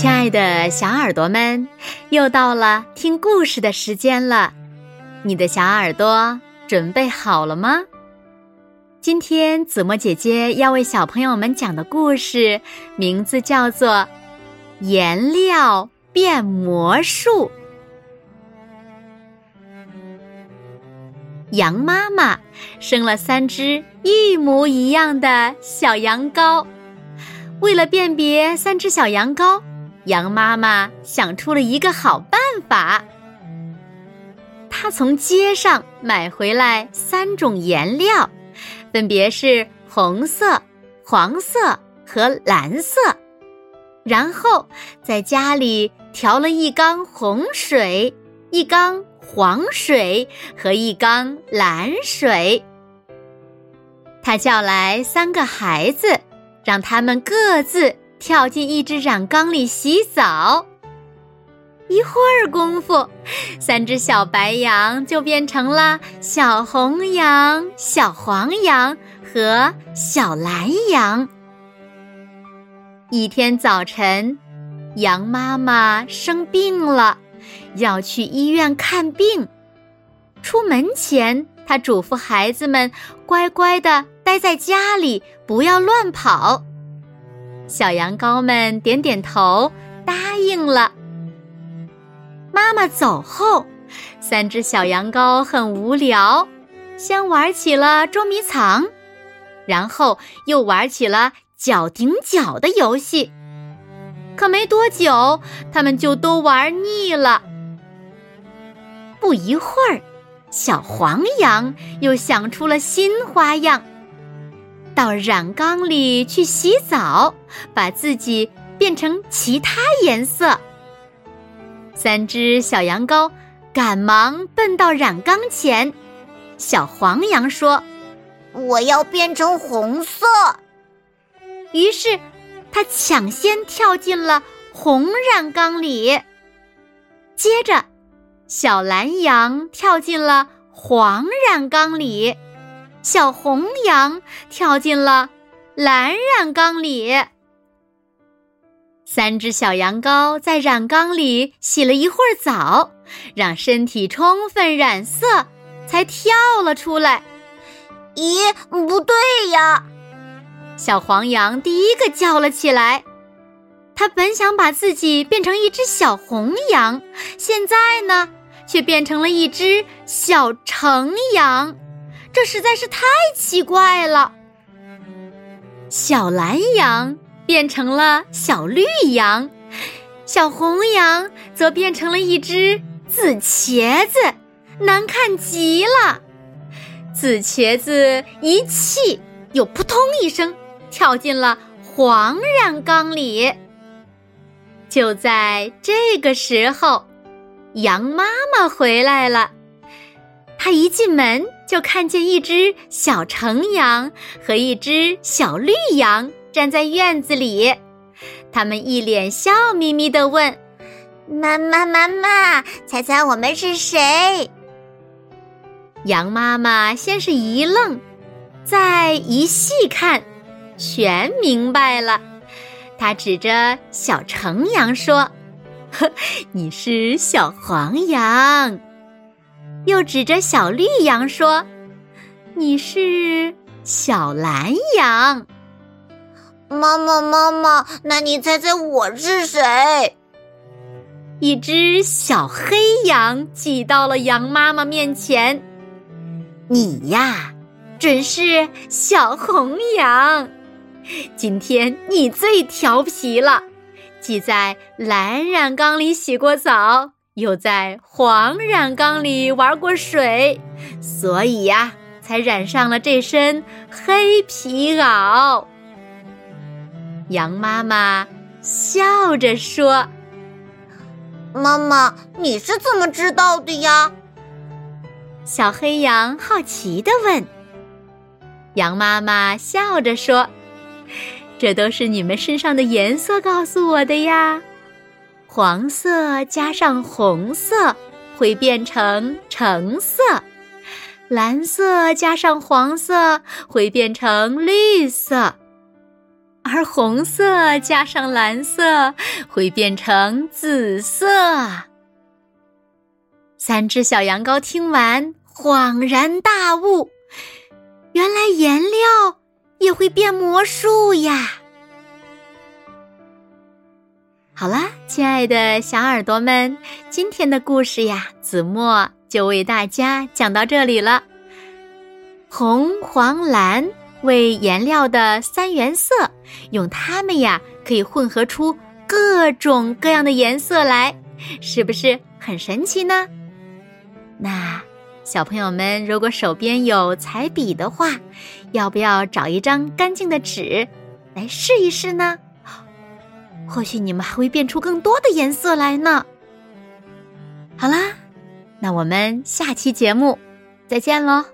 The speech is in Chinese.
亲爱的小耳朵们，又到了听故事的时间了。你的小耳朵准备好了吗？今天子墨姐姐要为小朋友们讲的故事名字叫做《颜料变魔术》。羊妈妈生了三只一模一样的小羊羔，为了辨别三只小羊羔。羊妈妈想出了一个好办法，她从街上买回来三种颜料，分别是红色、黄色和蓝色，然后在家里调了一缸红水、一缸黄水和一缸蓝水。他叫来三个孩子，让他们各自。跳进一只染缸里洗澡，一会儿功夫，三只小白羊就变成了小红羊、小黄羊和小蓝羊。一天早晨，羊妈妈生病了，要去医院看病。出门前，她嘱咐孩子们乖乖的待在家里，不要乱跑。小羊羔们点点头，答应了。妈妈走后，三只小羊羔很无聊，先玩起了捉迷藏，然后又玩起了脚顶脚的游戏。可没多久，他们就都玩腻了。不一会儿，小黄羊又想出了新花样。到染缸里去洗澡，把自己变成其他颜色。三只小羊羔赶忙奔到染缸前，小黄羊说：“我要变成红色。”于是，它抢先跳进了红染缸里。接着，小蓝羊跳进了黄染缸里。小红羊跳进了蓝染缸里，三只小羊羔在染缸里洗了一会儿澡，让身体充分染色，才跳了出来。咦，不对呀！小黄羊第一个叫了起来。它本想把自己变成一只小红羊，现在呢，却变成了一只小橙羊。这实在是太奇怪了。小蓝羊变成了小绿羊，小红羊则变成了一只紫茄子，难看极了。紫茄子一气又扑通一声跳进了黄染缸里。就在这个时候，羊妈妈回来了。她一进门。就看见一只小橙羊和一只小绿羊站在院子里，他们一脸笑眯眯的问：“妈妈，妈妈，猜猜我们是谁？”羊妈妈先是一愣，再一细看，全明白了。她指着小橙羊说：“呵，你是小黄羊。”又指着小绿羊说：“你是小蓝羊。”妈妈，妈妈，那你猜猜我是谁？一只小黑羊挤到了羊妈妈面前。你呀，准是小红羊。今天你最调皮了，挤在蓝染缸里洗过澡。又在黄染缸里玩过水，所以呀，才染上了这身黑皮袄。羊妈妈笑着说：“妈妈，你是怎么知道的呀？”小黑羊好奇地问。羊妈妈笑着说：“这都是你们身上的颜色告诉我的呀。”黄色加上红色会变成橙色，蓝色加上黄色会变成绿色，而红色加上蓝色会变成紫色。三只小羊羔听完，恍然大悟：原来颜料也会变魔术呀！好啦，亲爱的小耳朵们，今天的故事呀，子墨就为大家讲到这里了。红、黄、蓝为颜料的三原色，用它们呀，可以混合出各种各样的颜色来，是不是很神奇呢？那小朋友们，如果手边有彩笔的话，要不要找一张干净的纸来试一试呢？或许你们还会变出更多的颜色来呢。好啦，那我们下期节目再见喽。